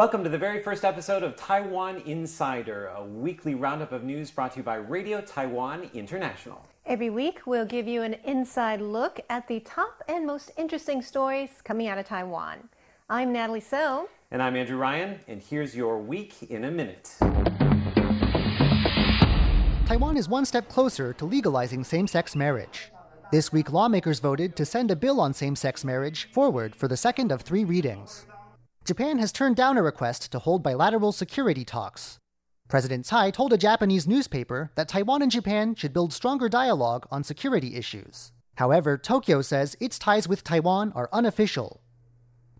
Welcome to the very first episode of Taiwan Insider, a weekly roundup of news brought to you by Radio Taiwan International. Every week, we'll give you an inside look at the top and most interesting stories coming out of Taiwan. I'm Natalie So. And I'm Andrew Ryan, and here's your week in a minute. Taiwan is one step closer to legalizing same sex marriage. This week, lawmakers voted to send a bill on same sex marriage forward for the second of three readings. Japan has turned down a request to hold bilateral security talks. President Tsai told a Japanese newspaper that Taiwan and Japan should build stronger dialogue on security issues. However, Tokyo says its ties with Taiwan are unofficial.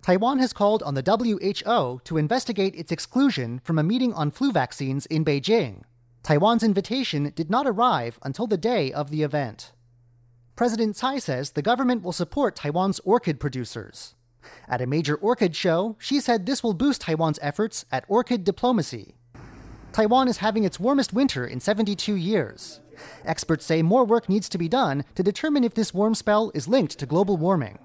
Taiwan has called on the WHO to investigate its exclusion from a meeting on flu vaccines in Beijing. Taiwan's invitation did not arrive until the day of the event. President Tsai says the government will support Taiwan's orchid producers. At a major orchid show, she said this will boost Taiwan's efforts at orchid diplomacy. Taiwan is having its warmest winter in 72 years. Experts say more work needs to be done to determine if this warm spell is linked to global warming.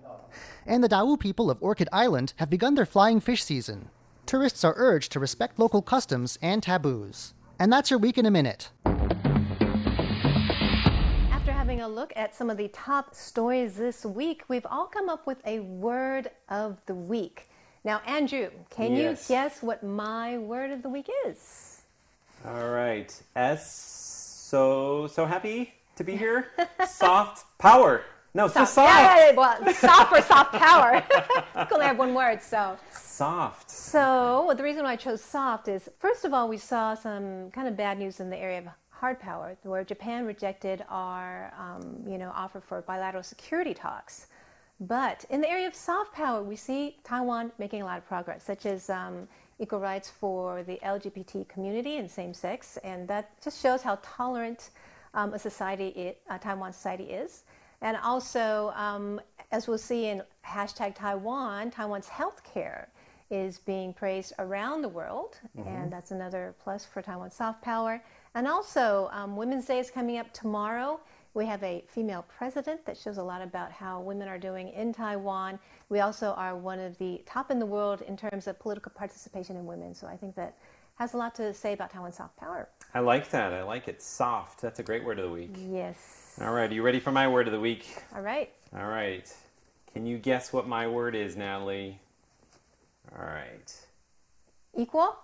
And the Dao people of Orchid Island have begun their flying fish season. Tourists are urged to respect local customs and taboos. And that's your week in a minute. A look at some of the top stories this week, we've all come up with a word of the week. Now, Andrew, can Yes. you guess what my word of the week is? All right. S. So, so happy to be here. soft power. No, it's just soft. Yeah, well, soft or soft power. you only have one word, so. Soft. So, the reason why I chose soft is first of all, we saw some kind of bad news in the area of hard power, where Japan rejected our, um, you know, offer for bilateral security talks. But in the area of soft power, we see Taiwan making a lot of progress, such as um, equal rights for the LGBT community and same sex, and that just shows how tolerant um, a society, it, Taiwan society is. And also, um, as we'll see in hashtag Taiwan, Taiwan's healthcare is being praised around the world, and that's another plus for Taiwan's soft power. And also, um, Women's Day is coming up tomorrow. We have a female president that shows a lot about how women are doing in Taiwan. We also are one of the top in the world in terms of political participation in women. So I think that has a lot to say about Taiwan's soft power. I like that. I like it. Soft. That's a great word of the week. Yes. All right. Are you ready for my word of the week? All right. All right. Can you guess what my word is, Natalie? All right. Equal?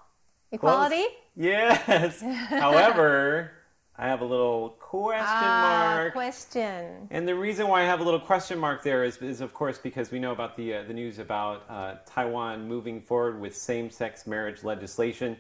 Equality? Yes. However, I have a little question Ah, mark. question. And the reason why I have a little question mark there is, is of course, because we know about the, uh, the news about uh, Taiwan moving forward with same sex marriage legislation.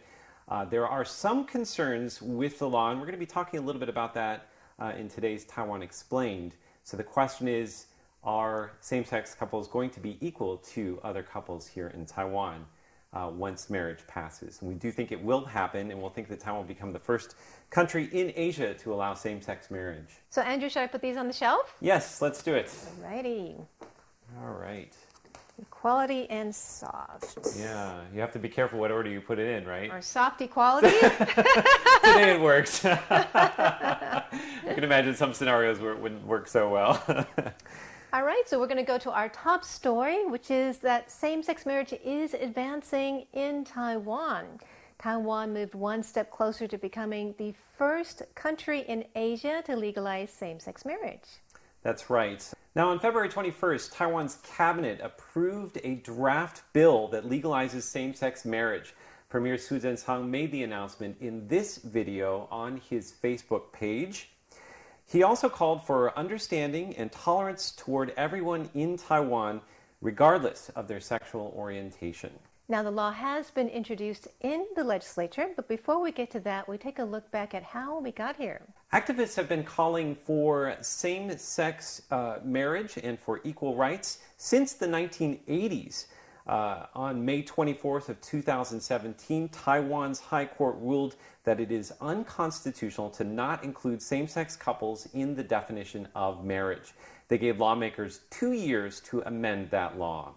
Uh, there are some concerns with the law, and we're going to be talking a little bit about that uh, in today's Taiwan Explained. So the question is Are same sex couples going to be equal to other couples here in Taiwan? Uh, once marriage passes. And we do think it will happen, and we'll think that Taiwan will become the first country in Asia to allow same sex marriage. So, Andrew, should I put these on the shelf? Yes, let's do it. Righty. All right. Equality and soft. Yeah, you have to be careful what order you put it in, right? Or soft equality? Today it works. I can imagine some scenarios where it wouldn't work so well. All right, so we're going to go to our top story, which is that same sex marriage is advancing in Taiwan. Taiwan moved one step closer to becoming the first country in Asia to legalize same sex marriage. That's right. Now, on February 21st, Taiwan's cabinet approved a draft bill that legalizes same sex marriage. Premier Su Zhenchang made the announcement in this video on his Facebook page. He also called for understanding and tolerance toward everyone in Taiwan, regardless of their sexual orientation. Now, the law has been introduced in the legislature, but before we get to that, we take a look back at how we got here. Activists have been calling for same sex uh, marriage and for equal rights since the 1980s. Uh, on May 24th of 2017, Taiwan's High Court ruled that it is unconstitutional to not include same-sex couples in the definition of marriage. They gave lawmakers two years to amend that law.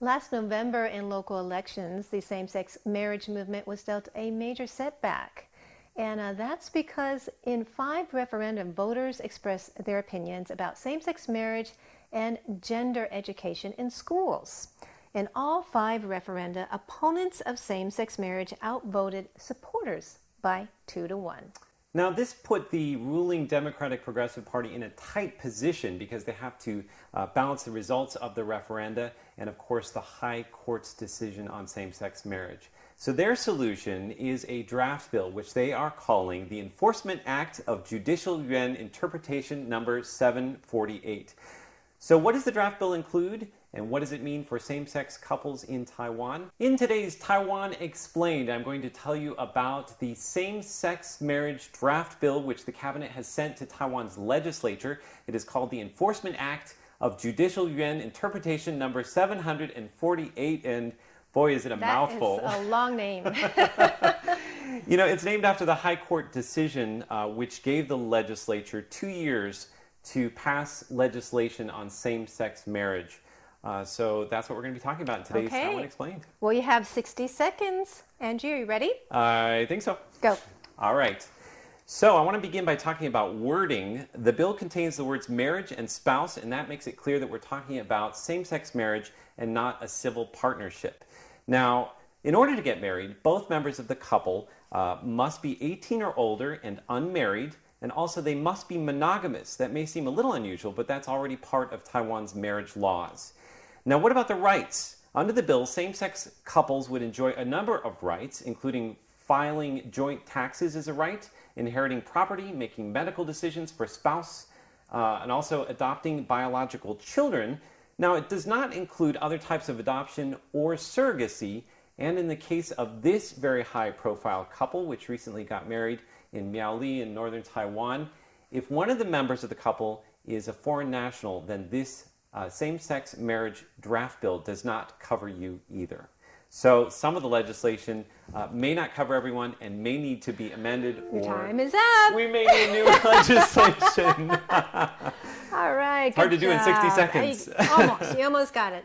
Last November, in local elections, the same sex marriage movement was dealt a major setback. And uh, that's because in five referendum, voters expressed their opinions about same sex marriage and gender education in schools. In all five referenda, opponents of same sex marriage outvoted supporters by two to one. Now, this put the ruling Democratic Progressive Party in a tight position because they have to uh, balance the results of the referenda and, of course, the High Court's decision on same sex marriage. So, their solution is a draft bill, which they are calling the Enforcement Act of Judicial Yuan Interpretation Number 748. So, what does the draft bill include? And what does it mean for same sex couples in Taiwan? In today's Taiwan Explained, I'm going to tell you about the same sex marriage draft bill which the cabinet has sent to Taiwan's legislature. It is called the Enforcement Act of Judicial Yuan Interpretation number 748. And boy, is it a That mouthful. is a long name. You know, it's named after the High Court decision uh, which gave the legislature two years to pass legislation on same sex marriage. Uh, so that's what we're going to be talking about in today's Okay. Explained. well, you have 60 seconds. Angie, are you ready? I think so. Go. All right. So I want to begin by talking about wording. The bill contains the words marriage and spouse, and that makes it clear that we're talking about same sex marriage and not a civil partnership. Now, in order to get married, both members of the couple uh, must be 18 or older and unmarried, and also they must be monogamous. That may seem a little unusual, but that's already part of Taiwan's marriage laws. Now, what about the rights? Under the bill, same sex couples would enjoy a number of rights, including filing joint taxes as a right, inheriting property, making medical decisions for spouse, uh, and also adopting biological children. Now, it does not include other types of adoption or surrogacy. And in the case of this very high profile couple, which recently got married in Miaoli in northern Taiwan, if one of the members of the couple is a foreign national, then this uh, same sex marriage draft bill does not cover you either. So some of the legislation uh, may not cover everyone and may need to be amended Your or time is up. we may need new legislation. All right. hard to do in 60 seconds. Almost. You almost got it.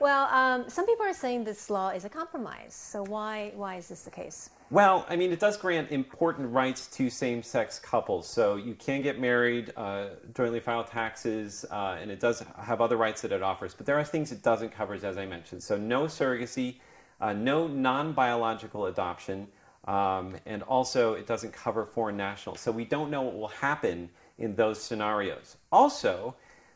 Well, um, some people are saying this law is a compromise. So why why is this the case? Well, I mean, it does grant important rights to same sex couples. So you can get married, uh, jointly file taxes, uh, and it does have other rights that it offers. But there are things it doesn't cover, as I mentioned. So no surrogacy, uh, no non biological adoption, um, and also it doesn't cover foreign nationals. So we don't know what will happen in those scenarios. Also,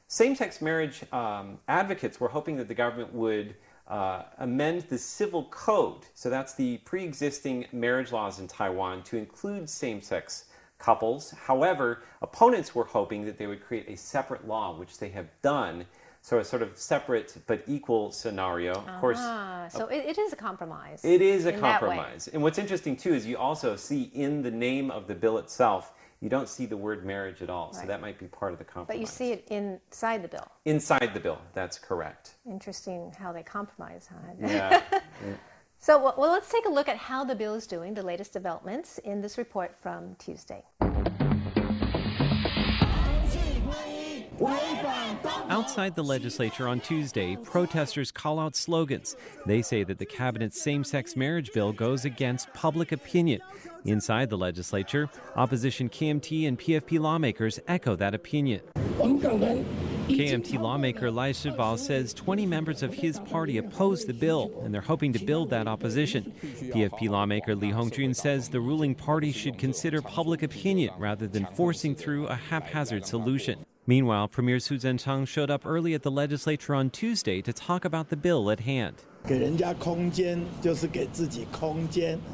same sex marriage um, advocates were hoping that the government would uh, amend the civil code. So that's the pre existing marriage laws in Taiwan to include same sex couples. However, opponents were hoping that they would create a separate law, which they have done. So a sort of separate but equal scenario. Of course, Ah, so it, it is a compromise. it is a in that way. compromise. And what's interesting too is you also see in the name of the bill itself, you don't see the word marriage at all. So that might be part of the compromise. But you see it inside the bill. inside the bill. That's correct. Interesting how they compromise on it. Yeah. So, well, well, let's take a look at how the bill is doing, the latest developments in this report from Tuesday. Outside the legislature on Tuesday, protesters call out slogans. They say that the cabinet's same sex marriage bill goes against public opinion. Inside the legislature, opposition KMT and PFP lawmakers echo that opinion. KMT lawmaker Lai Shibao says 20 members of his party oppose the bill, and they're hoping to build that opposition. PFP lawmaker Li Hongjun says the ruling party should consider public opinion rather than forcing through a haphazard solution. Meanwhile, Premier Su Zhenchang showed up early at the legislature on Tuesday to talk about the bill at hand.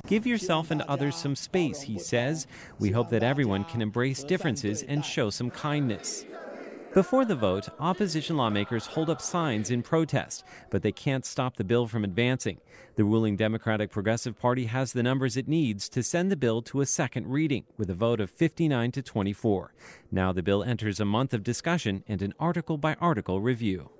Give yourself and others some space, he says. We hope that everyone can embrace differences and show some kindness. Before the vote, opposition lawmakers hold up signs in protest, but they can't stop the bill from advancing. The ruling Democratic Progressive Party has the numbers it needs to send the bill to a second reading with a vote of 59 to 24. Now the bill enters a month of discussion and an article by article review.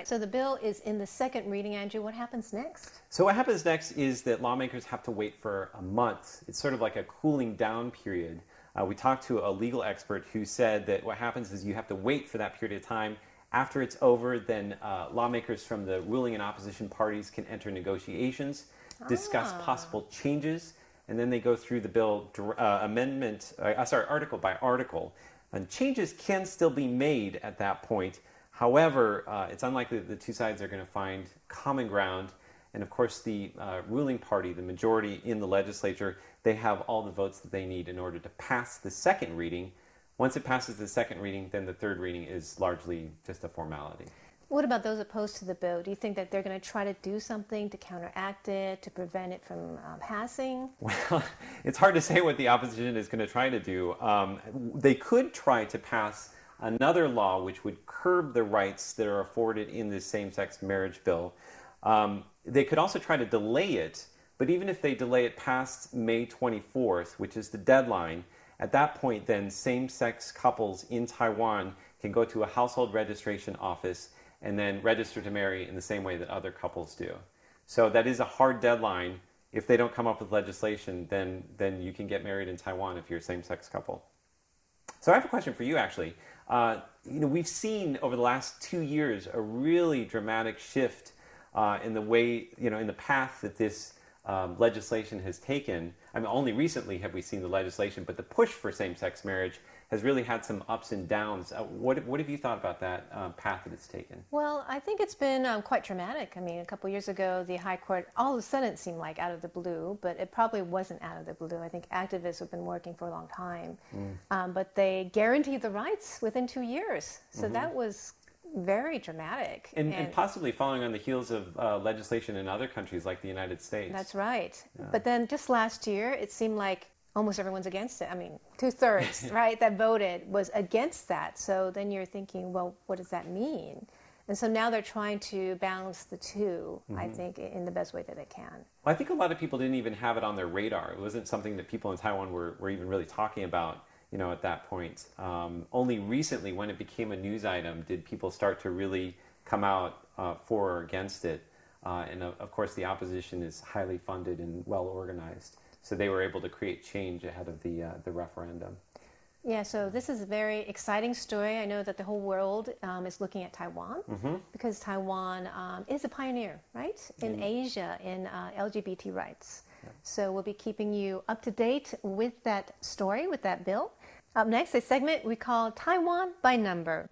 Right, so the bill is in the second reading, Andrew. What happens next? So what happens next is that lawmakers have to wait for a month. It's sort of like a cooling down period. Uh, we talked to a legal expert who said that what happens is you have to wait for that period of time. After it's over, then uh, lawmakers from the ruling and opposition parties can enter negotiations, discuss possible changes, and then they go through the bill dr- uh, amendment, uh, sorry, article by article. And changes can still be made at that point. However, uh, it's unlikely that the two sides are going to find common ground. And of course, the uh, ruling party, the majority in the legislature, they have all the votes that they need in order to pass the second reading. Once it passes the second reading, then the third reading is largely just a formality. What about those opposed to the bill? Do you think that they're going to try to do something to counteract it, to prevent it from uh, passing? Well, it's hard to say what the opposition is going to try to do. Um, they could try to pass another law which would curb the rights that are afforded in the same sex marriage bill. Um, they could also try to delay it, but even if they delay it past May 24th, which is the deadline, at that point, then same sex couples in Taiwan can go to a household registration office and then register to marry in the same way that other couples do. So that is a hard deadline. If they don't come up with legislation, then, then you can get married in Taiwan if you're a same sex couple. So I have a question for you actually. Uh, you know, we've seen over the last two years a really dramatic shift uh, in the way, you know, in the path that this um, legislation has taken. I mean, only recently have we seen the legislation, but the push for same sex marriage has really had some ups and downs. Uh, what, what have you thought about that uh, path that it's taken? Well, I think it's been um, quite dramatic. I mean, a couple years ago, the High Court all of a sudden it seemed like out of the blue, but it probably wasn't out of the blue. I think activists have been working for a long time. Mm. Um, but they guaranteed the rights within two years. So mm-hmm. that was very dramatic. And, and, and, possibly following on the heels of uh, legislation in other countries like the United States. That's right. Yeah. But then just last year, it seemed like almost everyone's against it. I mean, two thirds, right, that voted was against that. So then you're thinking, well, what does that mean? And so now they're trying to balance the 2 mm-hmm. I think, in the best way that they can. Well, I think a lot of people didn't even have it on their radar. It wasn't something that people in Taiwan were, were even really talking about, you know, at that point. Um, only recently, when it became a news item, did people start to really come out uh, for or against it. Uh, and uh, of course, the opposition is highly funded and well organized. So they were able to create change ahead of the, uh, the referendum. Yeah, so this is a very exciting story. I know that the whole world um, is looking at Taiwan mm-hmm. because Taiwan um, is a pioneer, right, in mm. Asia in uh, LGBT rights. Yeah. So we'll be keeping you up to date with that story, with that bill. Up next, a segment we call Taiwan by Number.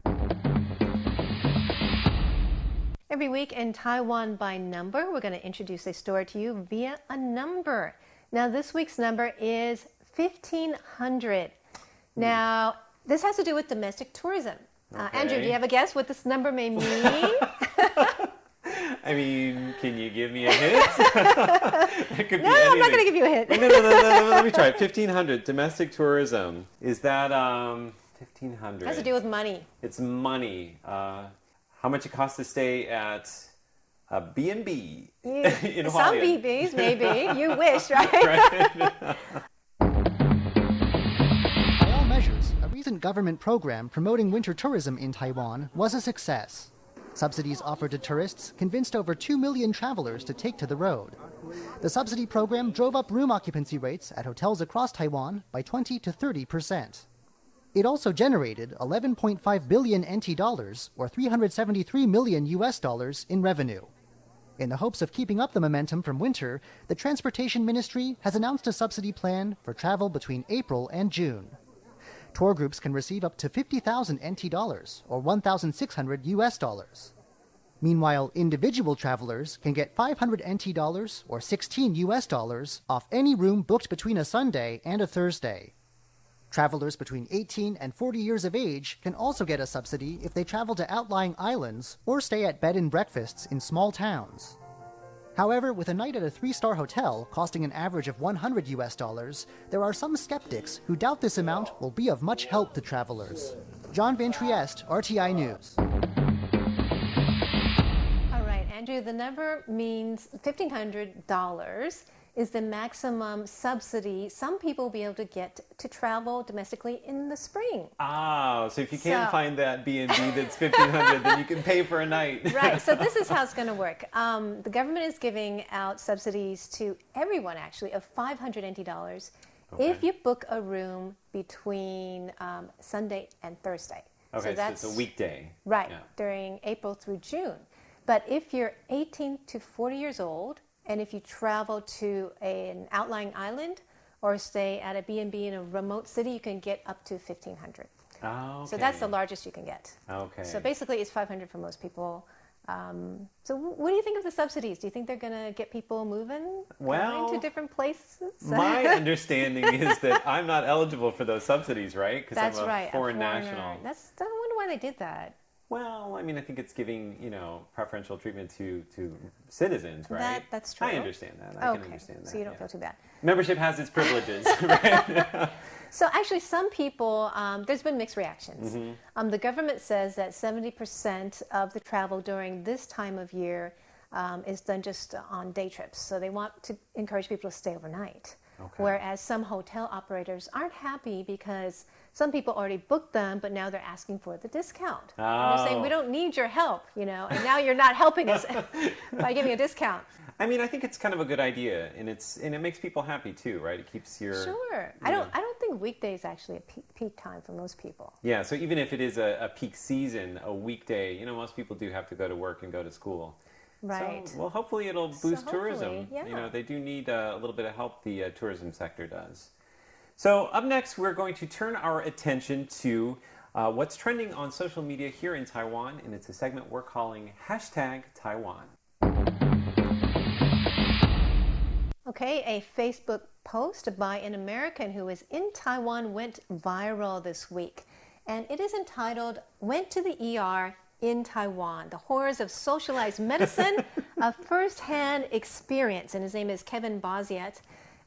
Every week in Taiwan by Number, we're going to introduce a story to you via a number. Now, this week's number is 1500. Now, this has to do with domestic tourism. Okay. Uh, Andrew, do you have a guess what this number may mean? I mean, can you give me a hint? no, I'm not going to give you a hint. no, no, no, no, let me try it. 1500, domestic tourism. Is that um, 1500? It has to do with money. It's money. Uh, how much it costs to stay at a B&B in Some BBs, maybe. you wish, right? right. By all measures, a recent government program promoting winter tourism in Taiwan was a success. Subsidies offered to tourists convinced over 2 million travelers to take to the road. The subsidy program drove up room occupancy rates at hotels across Taiwan by 20 to 30 percent. It also generated 11.5 billion NT dollars, or 373 million US dollars, in revenue. In the hopes of keeping up the momentum from winter, the Transportation Ministry has announced a subsidy plan for travel between April and June. Tour groups can receive up to 50,000 NT dollars or 1,600 US dollars. Meanwhile, individual travelers can get 500 NT dollars or 16 US dollars off any room booked between a Sunday and a Thursday. Travelers between 18 and 40 years of age can also get a subsidy if they travel to outlying islands or stay at bed and breakfasts in small towns. However, with a night at a three star hotel costing an average of 100 US dollars, there are some skeptics who doubt this amount will be of much help to travelers. John Van Trieste, RTI News. All right, Andrew, the number means $1,500 is the maximum subsidy some people will be able to get to travel domestically in the spring. Ah, so if you can't so, find that B&B that's 1500 then you can pay for a night. right, so this is how it's going to work. Um, the government is giving out subsidies to everyone, actually, of 500 NT dollars okay. if you book a room between um, Sunday and Thursday. Okay, so that's so it's a weekday. Right, yeah. during April through June. But if you're 18 to 40 years old, and if you travel to a, an outlying island or stay at a B&B in a remote city, you can get up to 1500 Oh, So that's the largest you can get. Okay. So basically, it's 500 for most people. Um, so what do you think of the subsidies? Do you think they're going to get people moving, Well, to different places? My understanding is that I'm not eligible for those subsidies, right? Because That's I'm a right. foreign foreigner. national. That's. I wonder why they did that. Well, I mean, I think it's giving you know preferential treatment to to citizens, right? That- that's true. I understand that. I okay. can understand that. so you don't yeah. feel too bad. Membership has its privileges, right? So actually, some people, um, there's been mixed reactions. Mm-hmm. Um, the government says that 70% of the travel during this time of year um, is done just on day trips. So they want to encourage people to stay overnight. Okay. Whereas some hotel operators aren't happy because some people already booked them, but now they're asking for the discount. And they're saying, Oh. we don't need your help, you know, and now you're not helping us by giving a discount. I mean, I think it's kind of a good idea, and it's and it makes people happy too, right? It keeps your Sure. I don't, I don't think weekdays actually a peak, peak time for most people. Yeah, so even if it is a, a peak season, a weekday, you know, most people do have to go to work and go to school. Right. So, well, hopefully it'll So boost tourism. hopefully, You know, they do need uh, a little bit of help. The uh, tourism sector does. So up next, we're going to turn our attention to uh, what's trending on social media here in Taiwan, and it's a segment we're calling hashtag Taiwan. Okay, a Facebook post by an American who is in Taiwan went viral this week. And it is entitled Went to the ER in Taiwan The Horrors of Socialized Medicine, a first hand experience. And his name is Kevin Boziet.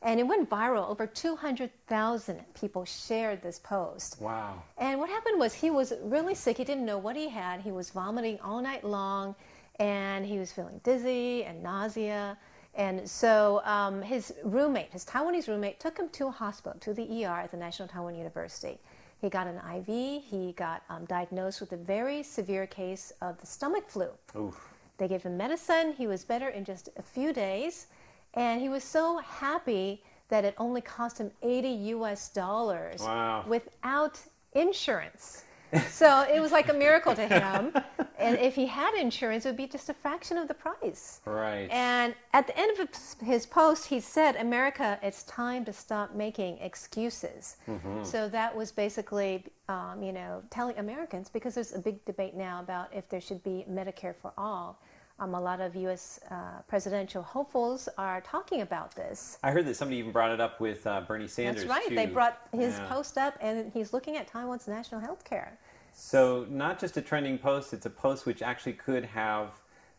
And it went viral. Over 200,000 people shared this post. Wow. And what happened was he was really sick. He didn't know what he had. He was vomiting all night long, and he was feeling dizzy and nausea. And so um, his roommate, his Taiwanese roommate, took him to a hospital, to the ER at the National Taiwan University. He got an IV. He got um, diagnosed with a very severe case of the stomach flu. Oof. They gave him medicine. He was better in just a few days. And he was so happy that it only cost him 80 US dollars Wow. without insurance. so it was like a miracle to him. And if he had insurance, it would be just a fraction of the price. Right. And at the end of his- post, he said, America, it's time to stop making excuses. Mm-hmm. So that was basically, um, you know, telling Americans, because there's a big debate now about if there should be Medicare for all. Um, a lot of U.S. Uh, presidential hopefuls are talking about this. I heard that somebody even brought it up with uh, Bernie Sanders. That's right. too. They brought his Yeah. post up, and he's looking at Taiwan's national health care. So not just a trending post; it's a post which actually could have,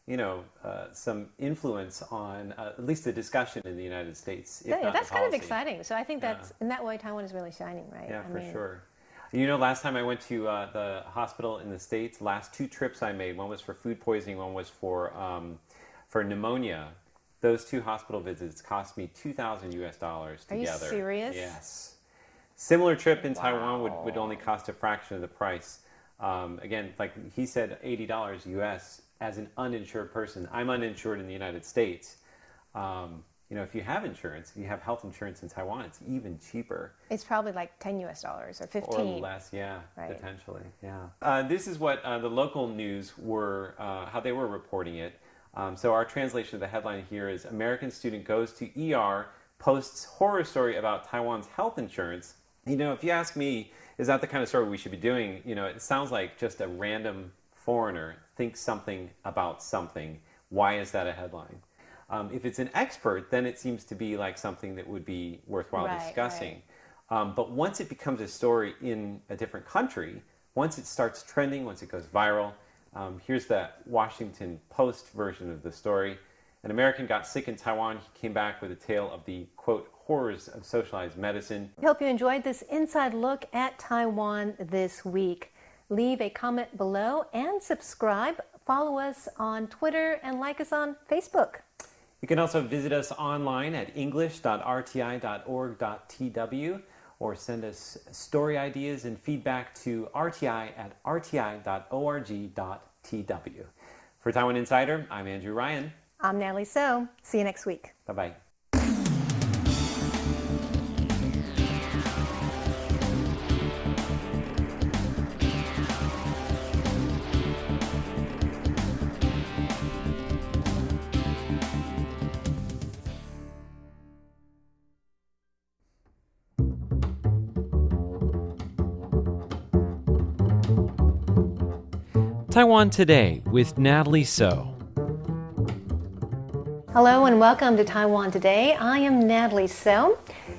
you know, uh, some influence on uh, at least the discussion in the United States. Yeah, that's kind of exciting. So I think that's in that way Taiwan is really shining, right? Yeah, I for mean, sure. You know, last time I went to uh, the hospital in the states, last two trips I made, one was for food poisoning, one was for um, for pneumonia. Those two hospital visits cost me two thousand U.S. dollars together. Are you serious? Yes. Similar trip in Taiwan would, would only cost a fraction of the price. Um, again, like he said, eighty dollars U.S. as an uninsured person. I'm uninsured in the United States. Um, you know, if you have insurance, if you have health insurance in Taiwan, it's even cheaper It's probably like 10 US dollars or 15. or less. Yeah, Right. potentially. Yeah. Uh, this is what uh, the local news were, uh, how they were reporting it. Um, so our translation of the headline here is: American student goes to ER, posts horror story about Taiwan's health insurance. You know, if you ask me, is that the kind of story we should be doing? You know, it sounds like just a random foreigner thinks something about something. Why is that a headline? Um, if it's an expert, then it seems to be like something that would be worthwhile Right, discussing. Um, but once it becomes a story in a different country, once it starts trending, once it goes viral, um, here's the Washington Post version of the story. An American got sick in Taiwan. He came back with a tale of the quote horrors of socialized medicine. We hope you enjoyed this inside look at Taiwan this week. Leave a comment below and subscribe. Follow us on Twitter and like us on Facebook. You can also visit us online at english.rti.org.tw or send us story ideas and feedback to rti at rti.org.tw. For Taiwan Insider, I'm Andrew Ryan. I'm Natalie So. See you next week. Bye bye. Taiwan Today with Natalie So. Hello and welcome to Taiwan Today. I am Natalie So.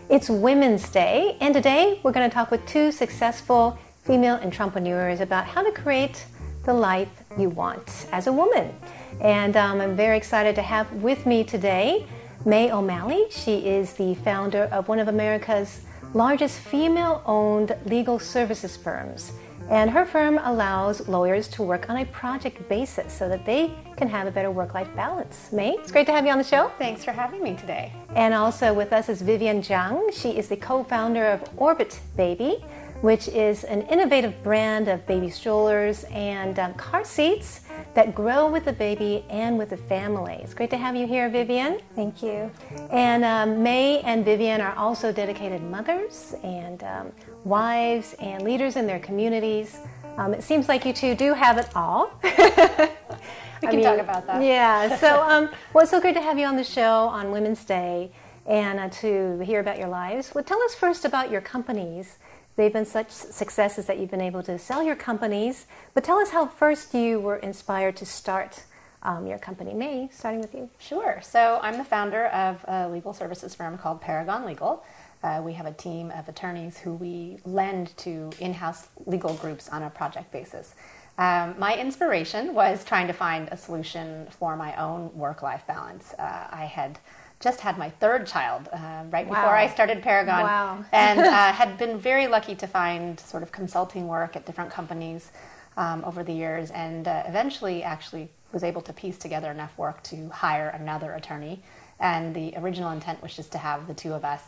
It's Women's Day, and today we're going to talk with two successful female entrepreneurs about how to create the life you want as a woman. And um, I'm very excited to have with me today Mae O'Malley. She is the founder of one of America's largest female owned legal services firms. And her firm allows lawyers to work on a project basis so that they can have a better work life balance. Mae, it's great to have you on the show. Thanks for having me today. And also with us is Vivian Zhang. She is the co founder of Orbit Baby, which is an innovative brand of baby strollers and um, car seats that grow with the baby and with the family. It's great to have you here, Vivian. Thank you. And um, Mae and Vivian are also dedicated mothers and um, wives and leaders in their communities. Um, it seems like you two do have it all. we can mean, talk about that. Yeah. So, um, well, it's so great to have you on the show on Women's Day and uh, to hear about your lives. Well, tell us first about your companies They've been such successes that you've been able to sell your companies. But tell us how first you were inspired to start um, your company. Mae, starting with you. Sure. So I'm the founder of a legal services firm called Paragon Legal. Uh, we have a team of attorneys who we lend to in house legal groups on a project basis. Um, my inspiration was trying to find a solution for my own work life balance. Uh, I had just had my third child uh, right wow. before I started Paragon, wow. and uh, had been very lucky to find sort of consulting work at different companies um, over the years, and uh, eventually actually was able to piece together enough work to hire another attorney. And the original intent was just to have the two of us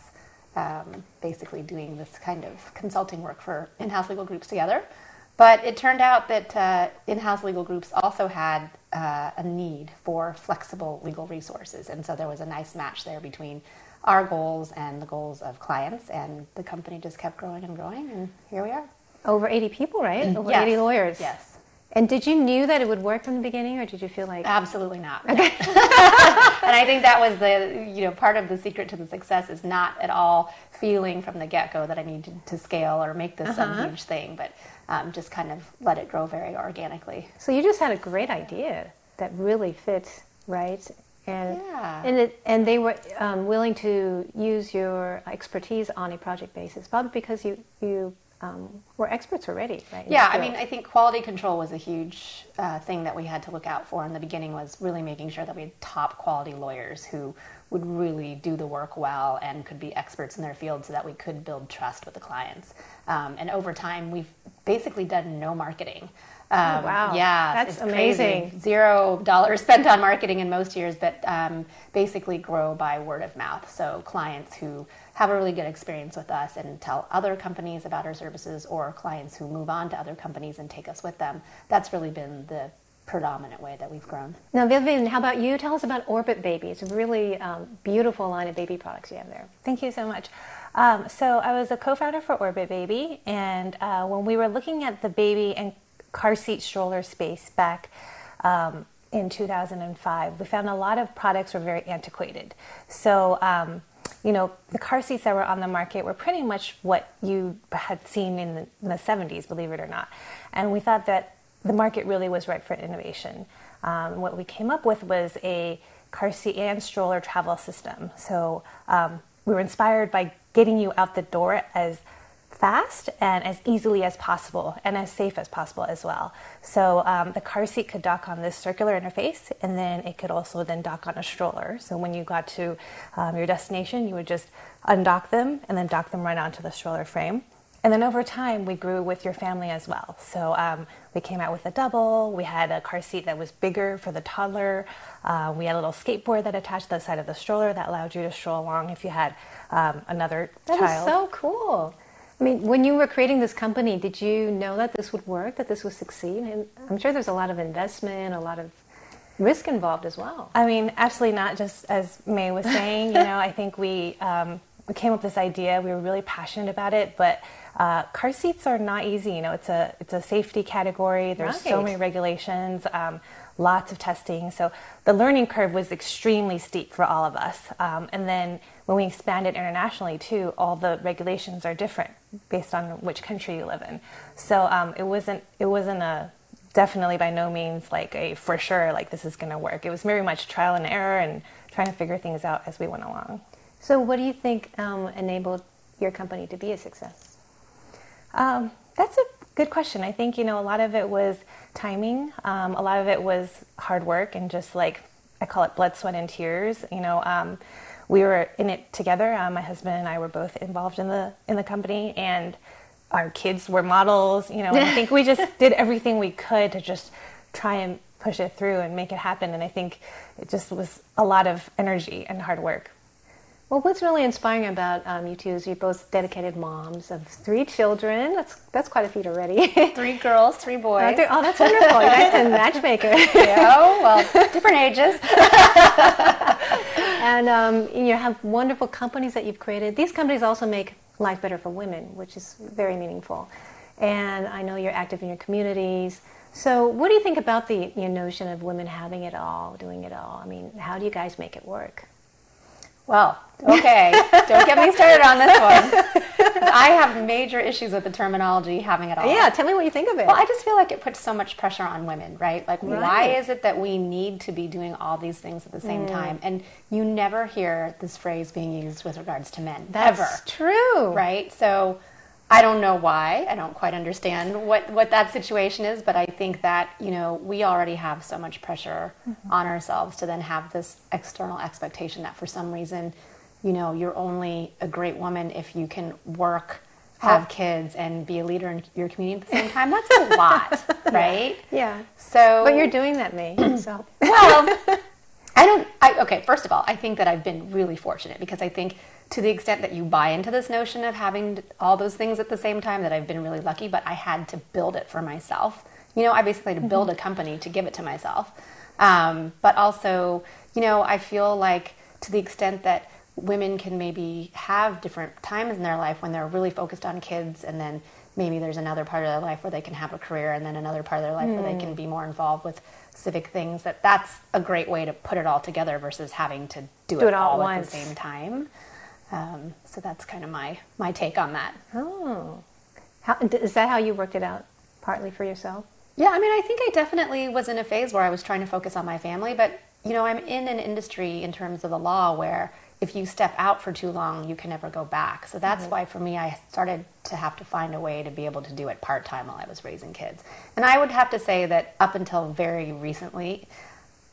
um, basically doing this kind of consulting work for in-house legal groups together. But it turned out that uh, in house legal groups also had uh, a need for flexible legal resources. And so there was a nice match there between our goals and the goals of clients. And the company just kept growing and growing. And here we are. Over 80 people, right? Over yes. 80 lawyers. Yes. And did you knew that it would work from the beginning, or did you feel like absolutely not? Okay. and I think that was the you know part of the secret to the success is not at all feeling from the get go that I need to, to, scale or make this uh-huh. some huge thing, but um, just kind of let it grow very organically. So you just had a great idea that really fits right? And yeah. and, it, and they were um, willing to use your expertise on a project basis, probably because you you um, were experts already, right? Yeah, I mean, I think quality control was a huge uh, thing that we had to look out for in the beginning. Was really making sure that we had top quality lawyers who would really do the work well and could be experts in their field, so that we could build trust with the clients. Um, and over time, we've basically done no marketing. Oh, um, oh, wow. Yeah, that's amazing. Crazy. Zero dollars spent on marketing in most years, but um, basically grow by word of mouth. So clients who have a really good experience with us and tell other companies about our services, or clients who move on to other companies and take us with them. That's really been the predominant way that we've grown. Now, Vivian, how about you? Tell us about Orbit Baby. It's a really um, beautiful line of baby products you have there. Thank you so much. Um, so, I was a co founder for Orbit Baby, and uh, when we were looking at the baby and car seat stroller space back um, in 2005, we found a lot of products were very antiquated. So, um, you know, the car seats that were on the market were pretty much what you had seen in the, in the 70s, believe it or not. And we thought that the market really was ripe for innovation. Um, what we came up with was a car seat and stroller travel system. So um, we were inspired by getting you out the door as fast and as easily as possible and as safe as possible as well. So um, the car seat could dock on this circular interface and then it could also then dock on a stroller. So when you got to um, your destination, you would just undock them and then dock them right onto the stroller frame. And then over time, we grew with your family as well. So um, we came out with a double. We had a car seat that was bigger for the toddler. Uh, we had a little skateboard that attached to the side of the stroller that allowed you to stroll along if you had um, another that child. That is so cool. I mean, when you were creating this company, did you know that this would work, that this would succeed? And I'm sure there's a lot of investment, a lot of risk involved as well. I mean, absolutely not. Just as Mae was saying, you know, I think we um, we came up with this idea. We were really passionate about it, but uh, car seats are not easy. You know, it's a it's a safety category. There's right. so many regulations. Um, lots of testing. So the learning curve was extremely steep for all of us. Um, and then when we expanded internationally too, all the regulations are different based on which country you live in. So um, it wasn't it wasn't a definitely by no means like a for sure like this is going to work. It was very much trial and error and trying to figure things out as we went along. So, what do you think um, enabled your company to be a success? Um, that's a good question. I think you know a lot of it was timing. Um, a lot of it was hard work and just like I call it blood, sweat, and tears. You know, um, we were in it together. Um, my husband and I were both involved in the in the company, and our kids were models. You know, I think we just did everything we could to just try and push it through and make it happen. And I think it just was a lot of energy and hard work. Well, what's really inspiring about um, you two is you're both dedicated moms of three children. That's that's quite a feat already. three girls, three boys. oh, that's wonderful. You guys can matchmaker. yeah, oh, well, different ages. and um, you have wonderful companies that you've created. These companies also make life better for women, which is very meaningful. And I know you're active in your communities. So, what do you think about the you know, notion of women having it all, doing it all? I mean, how do you guys make it work? Well, okay, don't get me started on this one. I have major issues with the terminology having it all. Yeah, tell me what you think of it. Well, I just feel like it puts so much pressure on women, right? Like, right. why is it that we need to be doing all these things at the same mm. time? And you never hear this phrase being used with regards to men. That's ever. true. Right? So I don't know why. I don't quite understand what, what that situation is, but I think that, you know, we already have so much pressure mm-hmm. on ourselves to then have this external expectation that for some reason, you know, you're only a great woman if you can work, have kids, and be a leader in your community at the same time. That's a lot, right? Yeah. So, but you're doing that, Mae. So, well, I don't. I, okay, first of all, I think that I've been really fortunate because I think to the extent that you buy into this notion of having all those things at the same time, that I've been really lucky. But I had to build it for myself. You know, I basically had to build mm-hmm. a company to give it to myself. Um, but also, you know, I feel like to the extent that women can maybe have different times in their life when they're really focused on kids and then maybe there's another part of their life where they can have a career and then another part of their life mm. where they can mm. be more involved with civic things. That that's a great way to put it all together versus having to do, do it, it, all, all at the same time. Um, so that's kind of my my take on that. Oh. How, is that how you worked it out partly for yourself? Yeah i mean i think i definitely was in a phase where i was trying to focus on my family but you know i'm in an industry in terms of the law where if you step out for too long, you can never go back. So that's mm-hmm. why for me, I started to have to find a way to be able to do it part time while I was raising kids. And I would have to say that up until very recently,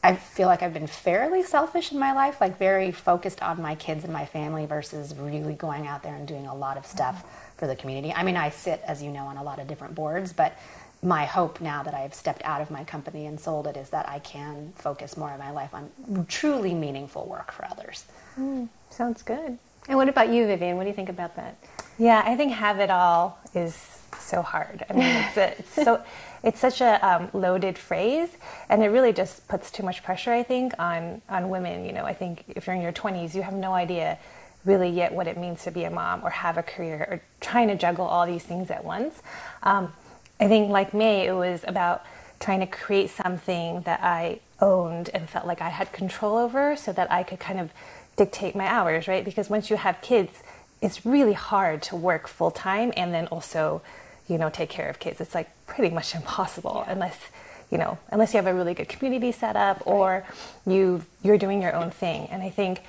I feel like I've been fairly selfish in my life, like very focused on my kids and my family versus really going out there and doing a lot of stuff mm-hmm. for the community. I mean, I sit, as you know, on a lot of different boards, but my hope now that I've stepped out of my company and sold it is that I can focus more of my life on truly meaningful work for others. Mm, sounds good. And what about you, Vivian? What do you think about that? Yeah, I think have it all is so hard. I mean, it's, a, it's so it's such a um, loaded phrase, and it really just puts too much pressure. I think on on women. You know, I think if you're in your 20s, you have no idea really yet what it means to be a mom or have a career or trying to juggle all these things at once. Um, I think, like me, it was about trying to create something that I owned and felt like I had control over, so that I could kind of dictate my hours, right? Because once you have kids, it's really hard to work full time and then also, you know, take care of kids. It's like pretty much impossible yeah. unless, you know, unless you have a really good community set up or you you're doing your own thing. And I think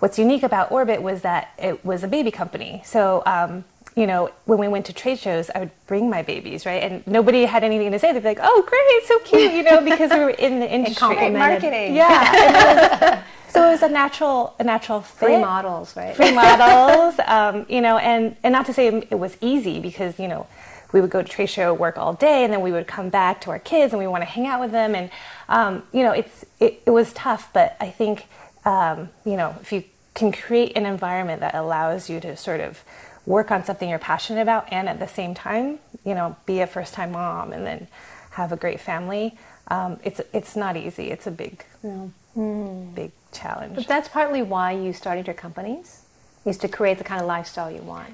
what's unique about Orbit was that it was a baby company. So um, you know, when we went to trade shows, I would bring my babies, right? And nobody had anything to say. They'd be like, "Oh, great, so cute," you know, because we were in the industry. marketing. Yeah. so it was a natural, a natural fit. Free models, right? Free models, um, you know, and and not to say it was easy because you know we would go to trade show, work all day, and then we would come back to our kids and we want to hang out with them, and um, you know, it's it, it, was tough, but I think um, you know if you can create an environment that allows you to sort of work on something you're passionate about and at the same time, you know, be a first time mom and then have a great family. Um, it's it's not easy. It's a big, you know, big challenge. But that's partly why you started your companies, is to create the kind of lifestyle you want.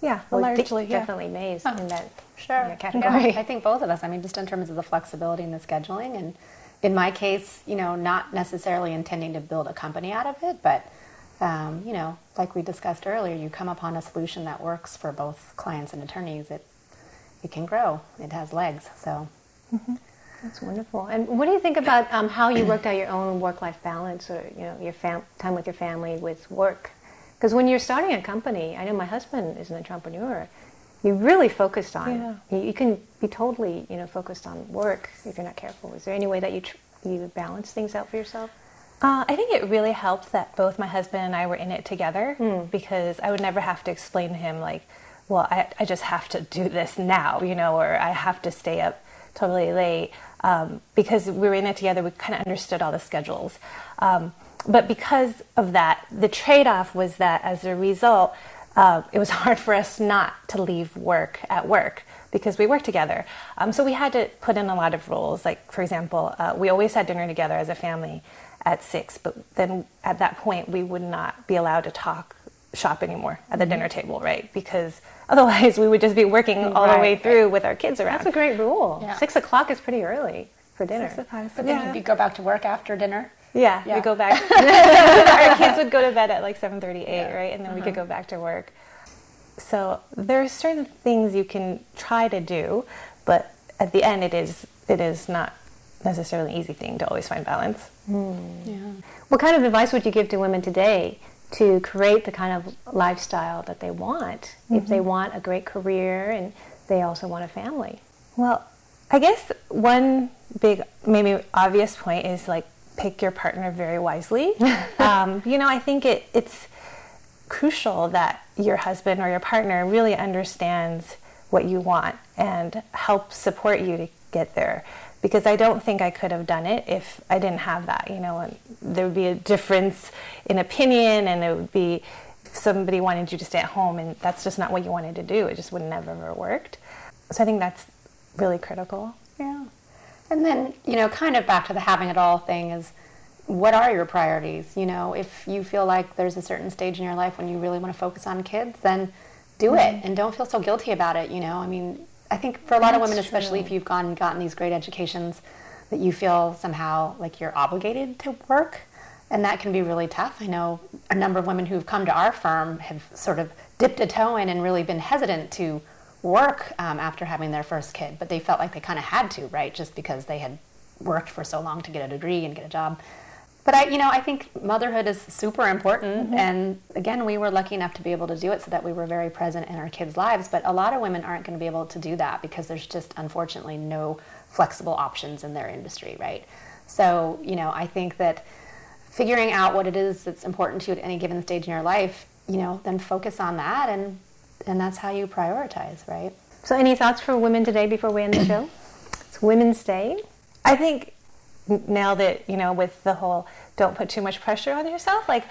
Yeah, well, largely, yeah. definitely Mays oh, in that sure. In that category. Yeah, I think both of us. I mean, just in terms of the flexibility and the scheduling, and in my case, you know, not necessarily intending to build a company out of it, but um, you know, like we discussed earlier, you come upon a solution that works for both clients and attorneys, it it can grow. It has legs. So, mm-hmm. That's wonderful. And what do you think about um, how you worked out your own work-life balance, or you know, your fam- time with your family with work? Because when you're starting a company, I know my husband is an entrepreneur. You really focused on. Yeah. You, you can be totally, you know, focused on work if you're not careful. Is there any way that you tr- you balance things out for yourself? Uh, I think it really helped that both my husband and I were in it together because I would never have to explain to him like, well, I, I just have to do this now, you know, or I have to stay up totally late um, because we were in it together. We kind of understood all the schedules, um, but because of that, the trade-off was that as a result, uh, it was hard for us not to leave work at work because we worked together. Um, so we had to put in a lot of rules. Like, for example, uh, we always had dinner together as a family at six, but then at that point, we would not be allowed to talk shop anymore at the mm-hmm. dinner table, right? Because otherwise, we would just be working all the Right, way right. through with our kids around. That's a great rule. Yeah. Six o'clock is pretty early for dinner. Six o'clock. But then you go back to work after dinner. Yeah, Yeah. we go back. Our kids would go to bed at like 7:38, Yeah. right? And then we could uh-huh. go back to work. So there are certain things you can try to do, but at the end, it is it is not necessarily an easy thing to always find balance. What kind of advice would you give to women today to create the kind of lifestyle that they want if they want a great career and they also want a family? Well, I guess one big, maybe obvious point is like pick your partner very wisely. um, you know, I think it, it's crucial that your husband or your partner really understands what you want and helps support you to get there. Because I don't think I could have done it if I didn't have that. You know, and there would be a difference in opinion, and it would be if somebody wanted you to stay at home, and that's just not what you wanted to do. It just would never have worked. So I think that's really critical. Yeah. And then, you know, kind of back to the having it all thing is what are your priorities? You know, if you feel like there's a certain stage in your life when you really want to focus on kids, then do it mm-hmm. and don't feel so guilty about it, you know. I mean, I think for a lot of That's women, especially true. if you've gone gotten these great educations, that you feel somehow like you're obligated to work. And that can be really tough. I know a number of women who've come to our firm have sort of dipped a toe in and really been hesitant to work um, after having their first kid, but they felt like they kind of had to, right? Just because they had worked for so long to get a degree and get a job. But I, you know, I think motherhood is super important, mm-hmm. and again, we were lucky enough to be able to do it so that we were very present in our kids' lives. But a lot of women aren't going to be able to do that because there's just unfortunately no flexible options in their industry, right? So, you know, I think that figuring out what it is that's important to you at any given stage in your life, you know, then focus on that, and and that's how you prioritize, right? So, any thoughts for women today before we end the show? It's Women's Day. I think n- nailed it, you know, with the whole don't put too much pressure on yourself. Like,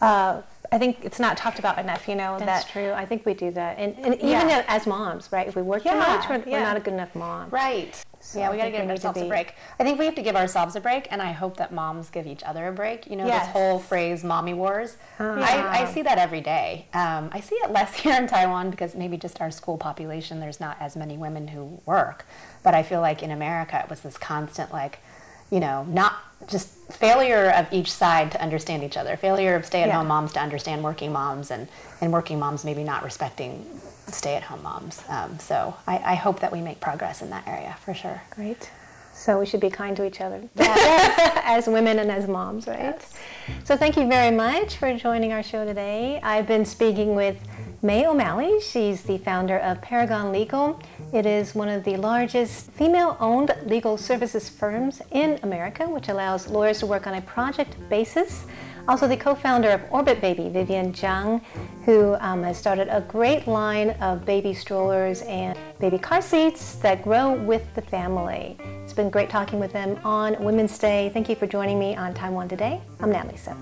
uh, I think it's not talked about enough, you know, That's that true. I think we do that, and, and even Yeah. as moms, right? If we work too Yeah, much, we're, we're not a good enough mom. Right. yeah, I we got to give we need to ourselves a break. I think we have to give ourselves a break, and I hope that moms give each other a break. You know, Yes. this whole phrase "mommy wars." Ah. I, I see that every day. Um, I see it less here in Taiwan because maybe just our school population, there's not as many women who work. But I feel like in America, it was this constant, like, you know, not just failure of each side to understand each other, failure of stay-at-home Yeah. moms to understand working moms, and and working moms maybe not respecting stay-at-home moms. Um, so I, I hope that we make progress in that area for sure. Great. So we should be kind to each other as women and as moms, right? Yes. So thank you very much for joining our show today. I've been speaking with Mae O'Malley. She's the founder of Paragon Legal. It is one of the largest female-owned legal services firms in America, which allows lawyers to work on a project basis. Also, the co-founder of Orbit Baby, Vivian Zhang, who um, has started a great line of baby strollers and baby car seats that grow with the family. It's been great talking with them on Women's Day. Thank you for joining me on Taiwan Today. I'm Natalie Tso.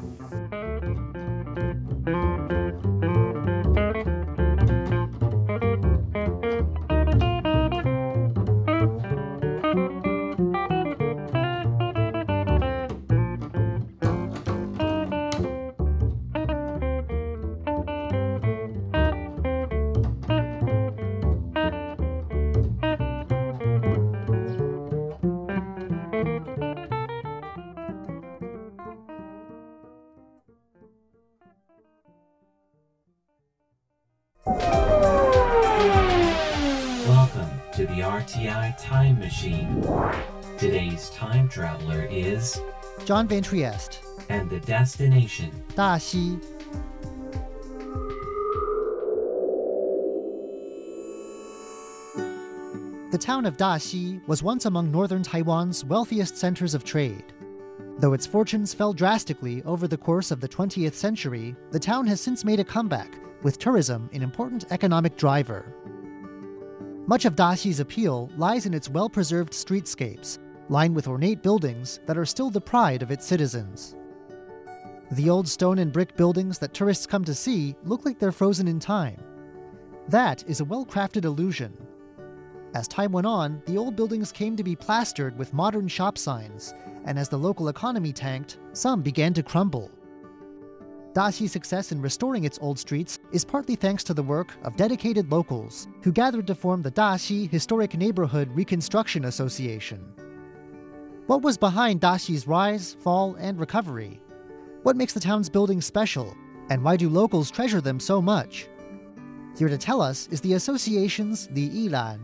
Traveler is John Van Trieste, and the destination Daxi. The town of Daxi was once among northern Taiwan's wealthiest centers of trade. Though its fortunes fell drastically over the course of the 20th century, the town has since made a comeback, with tourism an important economic driver. Much of Daxi's appeal lies in its well preserved streetscapes, lined with ornate buildings that are still the pride of its citizens. The old stone and brick buildings that tourists come to see look like they're frozen in time. That is a well crafted illusion. As time went on, the old buildings came to be plastered with modern shop signs, and as the local economy tanked, some began to crumble. Daxi's success in restoring its old streets is partly thanks to the work of dedicated locals who gathered to form the Daxi Historic Neighborhood Reconstruction Association. What was behind Daxi's rise, fall, and recovery? What makes the town's buildings special? And why do locals treasure them so much? Here to tell us is the association's Li Yilan.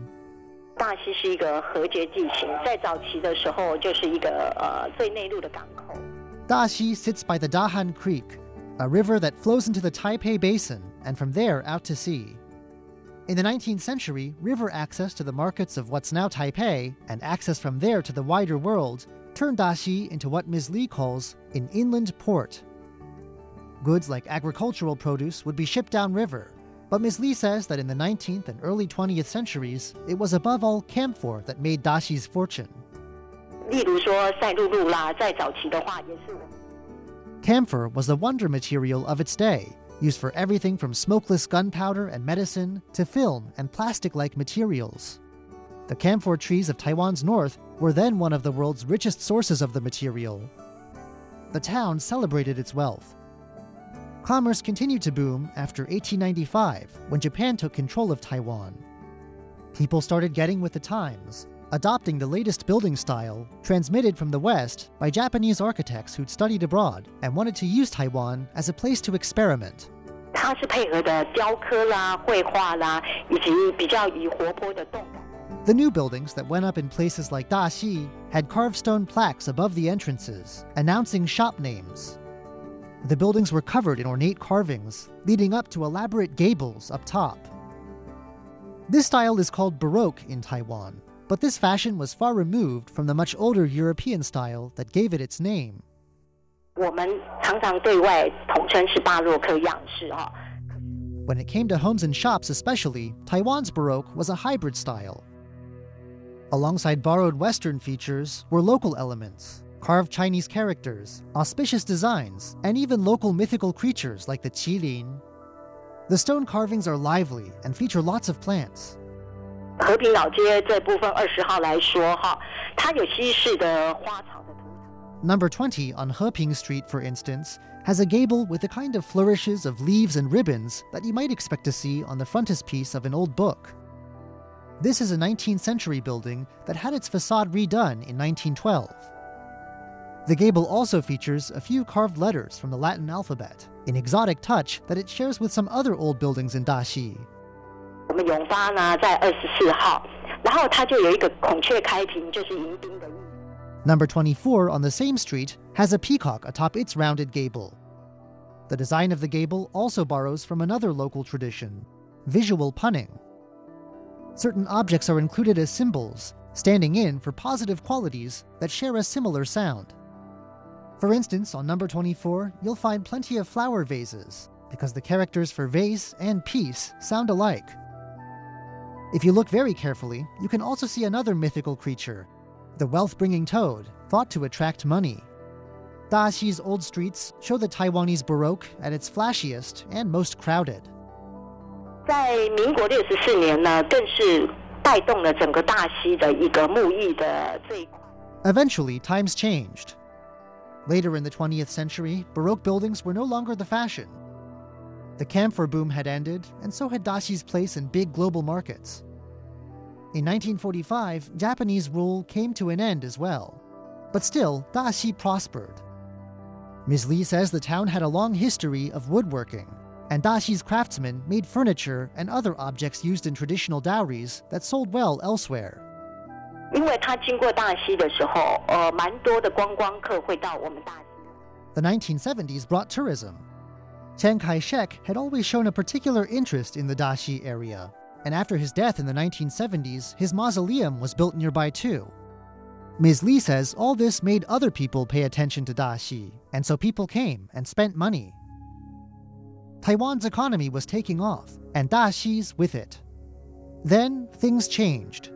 Daxi sits by the Dahan Creek, a river that flows into the Taipei Basin and from there out to sea. In the 19th century, river access to the markets of what's now Taipei, and access from there to the wider world, turned Daxi into what Ms. Lee calls an inland port. Goods like agricultural produce would be shipped downriver, but Ms. Lee says that in the 19th and early 20th centuries, it was above all camphor that made Daxi's fortune. Camphor was the wonder material of its day, used for everything from smokeless gunpowder and medicine to film and plastic like materials. The camphor trees of Taiwan's north were then one of the world's richest sources of the material. The town celebrated its wealth. Commerce continued to boom after 1895 when Japan took control of Taiwan. People started getting with the times, adopting the latest building style transmitted from the West by Japanese architects who'd studied abroad and wanted to use Taiwan as a place to experiment. The new buildings that went up in places like Daxi had carved stone plaques above the entrances announcing shop names. The buildings were covered in ornate carvings, leading up to elaborate gables up top. This style is called Baroque in Taiwan, but this fashion was far removed from the much older European style that gave it its name. When it came to homes and shops, especially, Taiwan's Baroque was a hybrid style. Alongside borrowed Western features were local elements, carved Chinese characters, auspicious designs, and even local mythical creatures like the qilin. The stone carvings are lively and feature lots of plants, Number twenty on Heping Street, for instance, has a gable with the kind of flourishes of leaves and ribbons that you might expect to see on the frontispiece of an old book. This is a 19th century building that had its facade redone in 1912. The gable also features a few carved letters from the Latin alphabet, an exotic touch that it shares with some other old buildings in Daxi, 我们永发呢在二十四号，然后它就有一个孔雀开屏，就是迎宾的意思。 Number 24 on the same street has a peacock atop its rounded gable. The design of the gable also borrows from another local tradition visual punning. Certain objects are included as symbols, standing in for positive qualities that share a similar sound. For instance, on number 24, you'll find plenty of flower vases, because the characters for vase and peace sound alike. If you look very carefully, you can also see another mythical creature, the wealth bringing toad, thought to attract money. Daxi's old streets show the Taiwanese Baroque at its flashiest and most crowded. 在民国六十四年呢，更是带动了整个大溪的一个木艺的这一块。 Eventually, times changed. Later in the 20th century, Baroque buildings were no longer the fashion. the camphor boom had ended, and so had Daxi's place in big global markets. In 1945, Japanese rule came to an end as well. But still, Daxi prospered. Ms. Lee says the town had a long history of woodworking, and Daxi's craftsmen made furniture and other objects used in traditional dowries that sold well elsewhere. The 1970s brought tourism, Chiang Kai shek had always shown a particular interest in the Daxi area, and after his death in the 1970s, his mausoleum was built nearby too. Ms. Lee says all this made other people pay attention to Daxi, and so people came and spent money. Taiwan's economy was taking off, and Daxi's with it. Then things changed.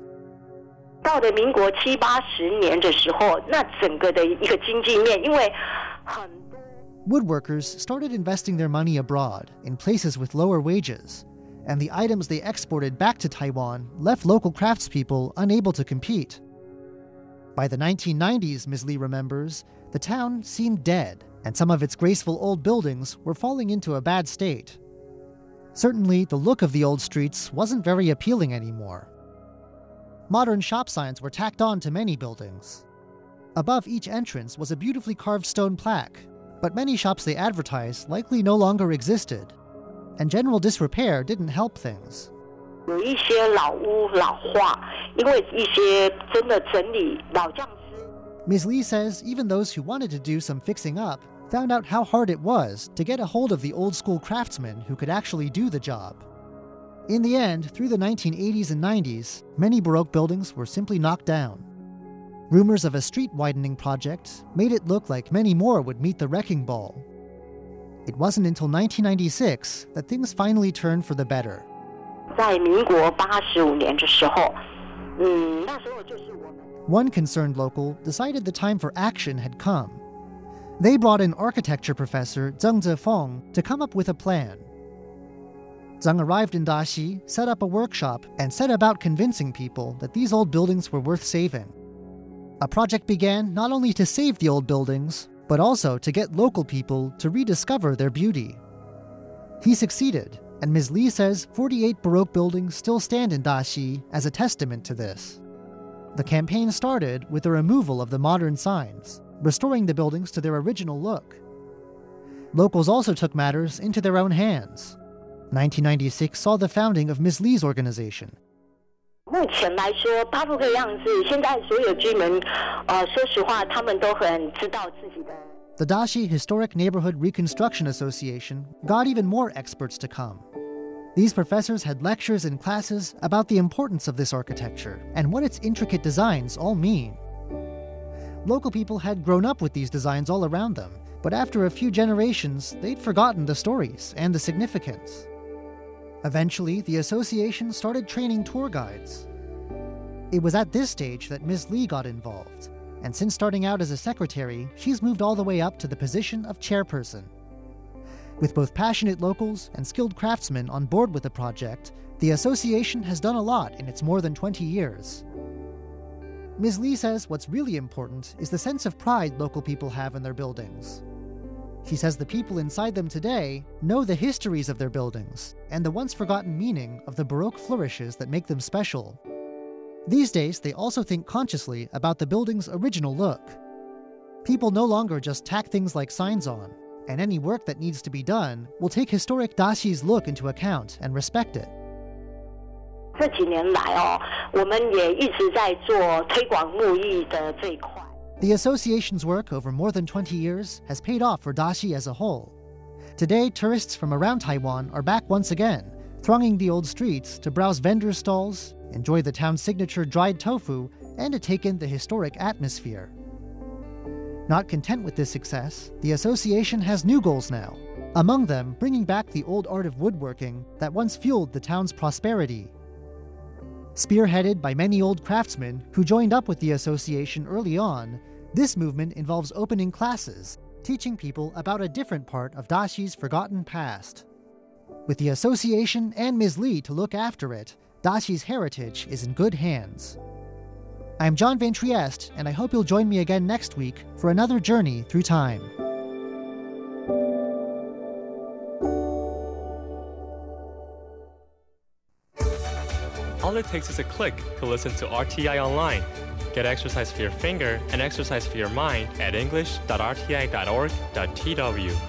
到了民国七八十年的时候，那整个的一个经济面，因为很 Woodworkers started investing their money abroad in places with lower wages, and the items they exported back to Taiwan left local craftspeople unable to compete. By the 1990s, Ms. Lee remembers, the town seemed dead, and some of its graceful old buildings were falling into a bad state. Certainly, the look of the old streets wasn't very appealing anymore. Modern shop signs were tacked on to many buildings. Above each entrance was a beautifully carved stone plaque, but many shops they advertised likely no longer existed, and general disrepair didn't help things. 有一些老屋老化，因为一些真的整理老匠师。 Ms. Lee says even those who wanted to do some fixing up found out how hard it was to get a hold of the old school craftsmen who could actually do the job. In the end, through the 1980s and 90s, many Baroque buildings were simply knocked down. Rumors of a street widening project made it look like many more would meet the wrecking ball. It wasn't until 1996 that things finally turned for the better. 在民国八十五年的时候，嗯，那时候就是我们 One concerned local decided the time for action had come. They brought in architecture professor Zheng Zefeng to come up with a plan. Zheng arrived in Daxi, set up a workshop, and set about convincing people that these old buildings were worth saving. A project began not only to save the old buildings, but also to get local people to rediscover their beauty. He succeeded, and Ms. Lee says 48 Baroque buildings still stand in Daxi as a testament to this. The campaign started with the removal of the modern signs, restoring the buildings to their original look. Locals also took matters into their own hands. 1996 saw the founding of Ms. Lee's organization, 目前来说，巴布克样子，现在所有居民，呃，说实话，他们都很知道自己的。The Daxi Historic Neighborhood Reconstruction Association got even more experts to come. These professors had lectures and classes about the importance of this architecture and what its intricate designs all mean. Local people had grown up with these designs all around them, but after a few generations, they'd forgotten the stories and the significance. Eventually, the association started training tour guides. It was at this stage that Ms. Lee got involved, and since starting out as a secretary, she's moved all the way up to the position of chairperson. With both passionate locals and skilled craftsmen on board with the project, the association has done a lot in its more than 20 years. Ms. Lee says what's really important is the sense of pride local people have in their buildings. She says the people inside them today know the histories of their buildings and the once forgotten meaning of the Baroque flourishes that make them special. These days, they also think consciously about the building's original look. People no longer just tack things like signs on, and any work that needs to be done will take historic Daxi's look into account and respect it. 这几年来哦，我们也一直在做推广木艺的这一块。The association's work over more than 20 years has paid off for Daxi as a whole. Today, tourists from around Taiwan are back once again, thronging the old streets to browse vendor stalls, enjoy the town's signature dried tofu, and to take in the historic atmosphere. Not content with this success, the association has new goals now. Among them, bringing back the old art of woodworking that once fueled the town's prosperity. Spearheaded by many old craftsmen who joined up with the association early on, this movement involves opening classes, teaching people about a different part of Daxi's forgotten past. With the association and Ms. Lee to look after it, Daxi's heritage is in good hands. I'm John Van Trieste, and I hope you'll join me again next week for another journey through time. All it takes is a click to listen to RTI online. Get exercise for your finger and exercise for your mind at english.rti.org.tw.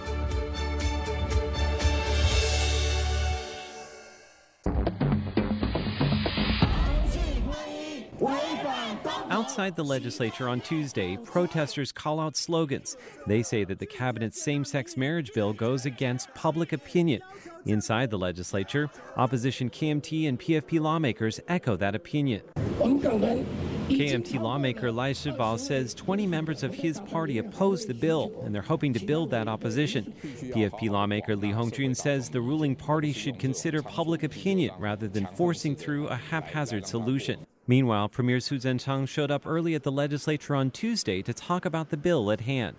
Outside the legislature on Tuesday, protesters call out slogans. They say that the cabinet's same sex marriage bill goes against public opinion. Inside the legislature, opposition KMT and PFP lawmakers echo that opinion. KMT lawmaker Lai Shibao says 20 members of his party oppose the bill, and they're hoping to build that opposition. PFP lawmaker Li Hongjun says the ruling party should consider public opinion rather than forcing through a haphazard solution. Meanwhile, Premier Su Zhenchang showed up early at the legislature on Tuesday to talk about the bill at hand.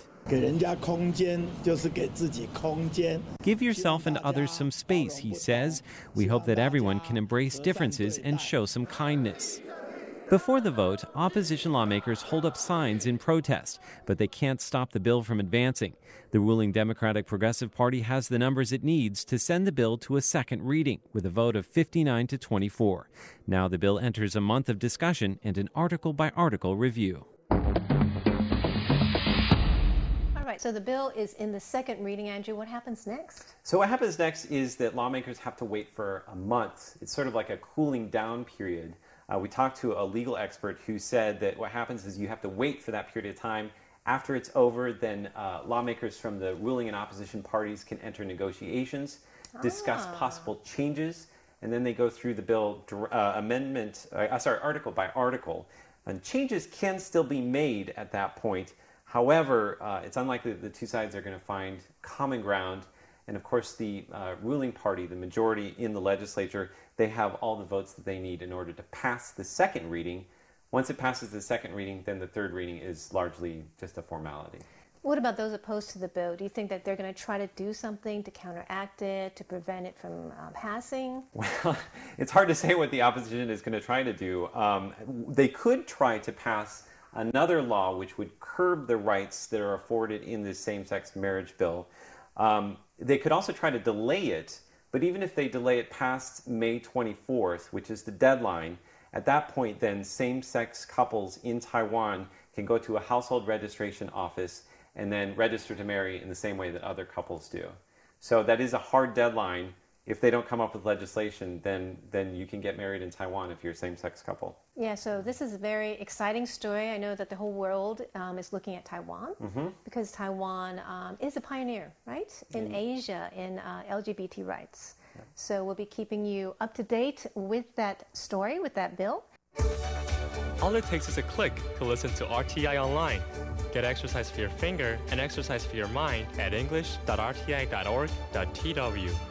Give yourself and others some space, he says. We hope that everyone can embrace differences and show some kindness. Before the vote, opposition lawmakers hold up signs in protest, but they can't stop the bill from advancing. The ruling Democratic Progressive Party has the numbers it needs to send the bill to a second reading with a vote of 59 to 24. Now the bill enters a month of discussion and an article by article review. All right, so the bill is in the second reading, Andrew. What happens next? So, what happens next is that lawmakers have to wait for a month. It's sort of like a cooling down period. Uh, we talked to a legal expert who said that what happens is you have to wait for that period of time. After it's over, then uh, lawmakers from the ruling and opposition parties can enter negotiations, discuss Ah. possible changes, and then they go through the bill uh, amendment, uh, sorry, article by article. And changes can still be made at that point. However, uh, it's unlikely that the two sides are going to find common ground. And of course, the uh, ruling party, the majority in the legislature, they have all the votes that they need in order to pass the second reading. Once it passes the second reading, then the third reading is largely just a formality. What about those opposed to the bill? Do you think that they're going to try to do something to counteract it, to prevent it from uh, passing? Well, it's hard to say what the opposition is going to try to do. Um, they could try to pass another law which would curb the rights that are afforded in this same sex marriage bill. Um, they could also try to delay it, but even if they delay it past May 24th, which is the deadline, at that point, then same sex couples in Taiwan can go to a household registration office and then register to marry in the same way that other couples do. So that is a hard deadline. If they don't come up with legislation, then then you can get married in Taiwan if you're a same-sex couple. Yeah, so this is a very exciting story. I know that the whole world um, is looking at Taiwan because Taiwan um, is a pioneer, right, in Asia in uh, LGBT rights. So we'll be keeping you up to date with that story, with that bill. All it takes is a click to listen to RTI online. Get exercise for your finger and exercise for your mind at english.rti.org.tw.